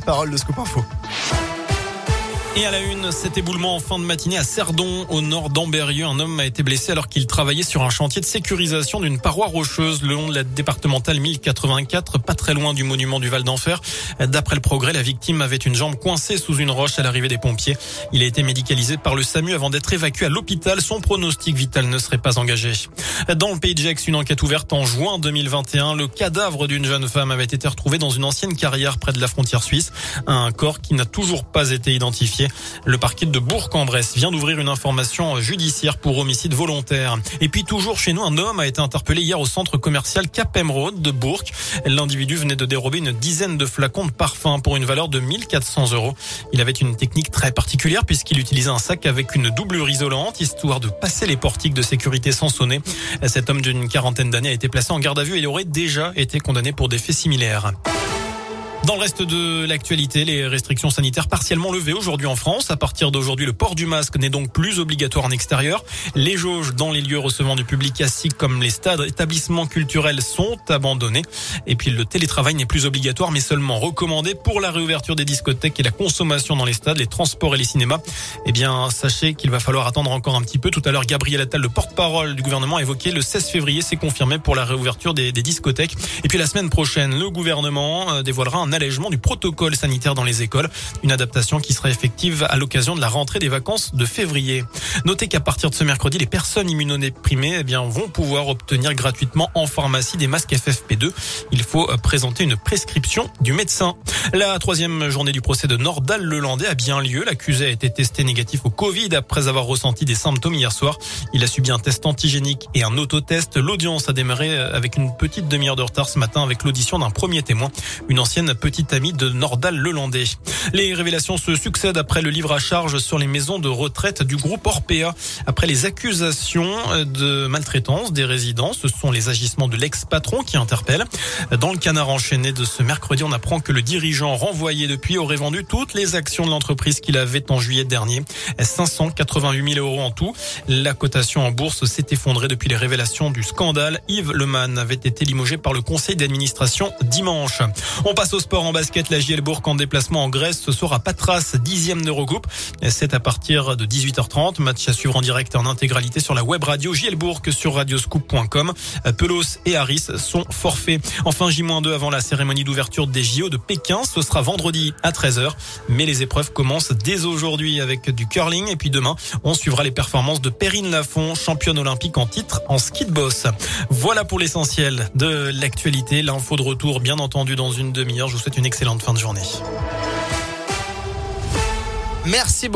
Parole de Scoop Info. Et à la une, cet éboulement en fin de matinée à Cerdon, au nord d'Amberieu. Un homme a été blessé alors qu'il travaillait sur un chantier de sécurisation d'une paroi rocheuse le long de la départementale 1084, pas très loin du monument du Val d'Enfer. D'après le progrès, la victime avait une jambe coincée sous une roche à l'arrivée des pompiers. Il a été médicalisé par le SAMU avant d'être évacué à l'hôpital. Son pronostic vital ne serait pas engagé. Dans le pays de Gex, une enquête ouverte en juin 2021. Le cadavre d'une jeune femme avait été retrouvé dans une ancienne carrière près de la frontière suisse. Un corps qui n'a toujours pas été identifié. Le parquet de Bourg-en-Bresse vient d'ouvrir une information judiciaire pour homicide volontaire. Et puis toujours chez nous, un homme a été interpellé hier au centre commercial Cap Emeraude de Bourg. L'individu venait de dérober une dizaine de flacons de parfum pour une valeur de 1400 euros. Il avait une technique très particulière puisqu'il utilisait un sac avec une doublure isolante histoire de passer les portiques de sécurité sans sonner. Cet homme d'une quarantaine d'années a été placé en garde à vue et aurait déjà été condamné pour des faits similaires. Dans le reste de l'actualité, les restrictions sanitaires partiellement levées aujourd'hui en France. À partir d'aujourd'hui, le port du masque n'est donc plus obligatoire en extérieur. Les jauges dans les lieux recevant du public assis comme les stades, établissements culturels sont abandonnés. Et puis le télétravail n'est plus obligatoire mais seulement recommandé pour la réouverture des discothèques et la consommation dans les stades, les transports et les cinémas. Eh bien, sachez qu'il va falloir attendre encore un petit peu. Tout à l'heure, Gabriel Attal, le porte-parole du gouvernement, a évoqué le 16 février. C'est confirmé pour la réouverture des, des discothèques. Et puis la semaine prochaine, le gouvernement euh, dévoilera un allègement du protocole sanitaire dans les écoles. Une adaptation qui sera effective à l'occasion de la rentrée des vacances de février. Notez qu'à partir de ce mercredi, les personnes immunodéprimées eh bien, vont pouvoir obtenir gratuitement en pharmacie des masques FFP2. Il faut présenter une prescription du médecin. La troisième journée du procès de Nordal Lelandais a bien lieu. L'accusé a été testé négatif au Covid après avoir ressenti des symptômes hier soir. Il a subi un test antigénique et un autotest. L'audience a démarré avec une petite demi-heure de retard ce matin avec l'audition d'un premier témoin, une ancienne petite amie de Nordal Lelandais. Les révélations se succèdent après le livre à charge sur les maisons de retraite du groupe Orpea. Après les accusations de maltraitance des résidents, ce sont les agissements de l'ex-patron qui interpellent. Dans le canard enchaîné de ce mercredi, on apprend que le dirigeant renvoyé depuis aurait vendu toutes les actions de l'entreprise qu'il avait en juillet dernier. 588 000 euros en tout. La cotation en bourse s'est effondrée depuis les révélations du scandale. Yves Leman avait été limogé par le conseil d'administration dimanche. On passe au sport en basket. La JL Bourg en déplacement en Grèce ce soir à Patras, dixième d'Eurocoupe. C'est à partir de 18h30. Match à suivre en direct et en intégralité sur la web radio JL Bourg sur radioscoop.com. Pelos et Harris sont forfaits. Enfin, J-2 avant la cérémonie d'ouverture des JO de Pékin. Ce sera vendredi à 13h. Mais les épreuves commencent dès aujourd'hui avec du curling. Et puis demain, on suivra les performances de Perrine Lafont, championne olympique en titre en ski de boss. Voilà pour l'essentiel de l'actualité. L'info de retour, bien entendu, dans une demi-heure. Je vous souhaite une excellente fin de journée. Merci beaucoup.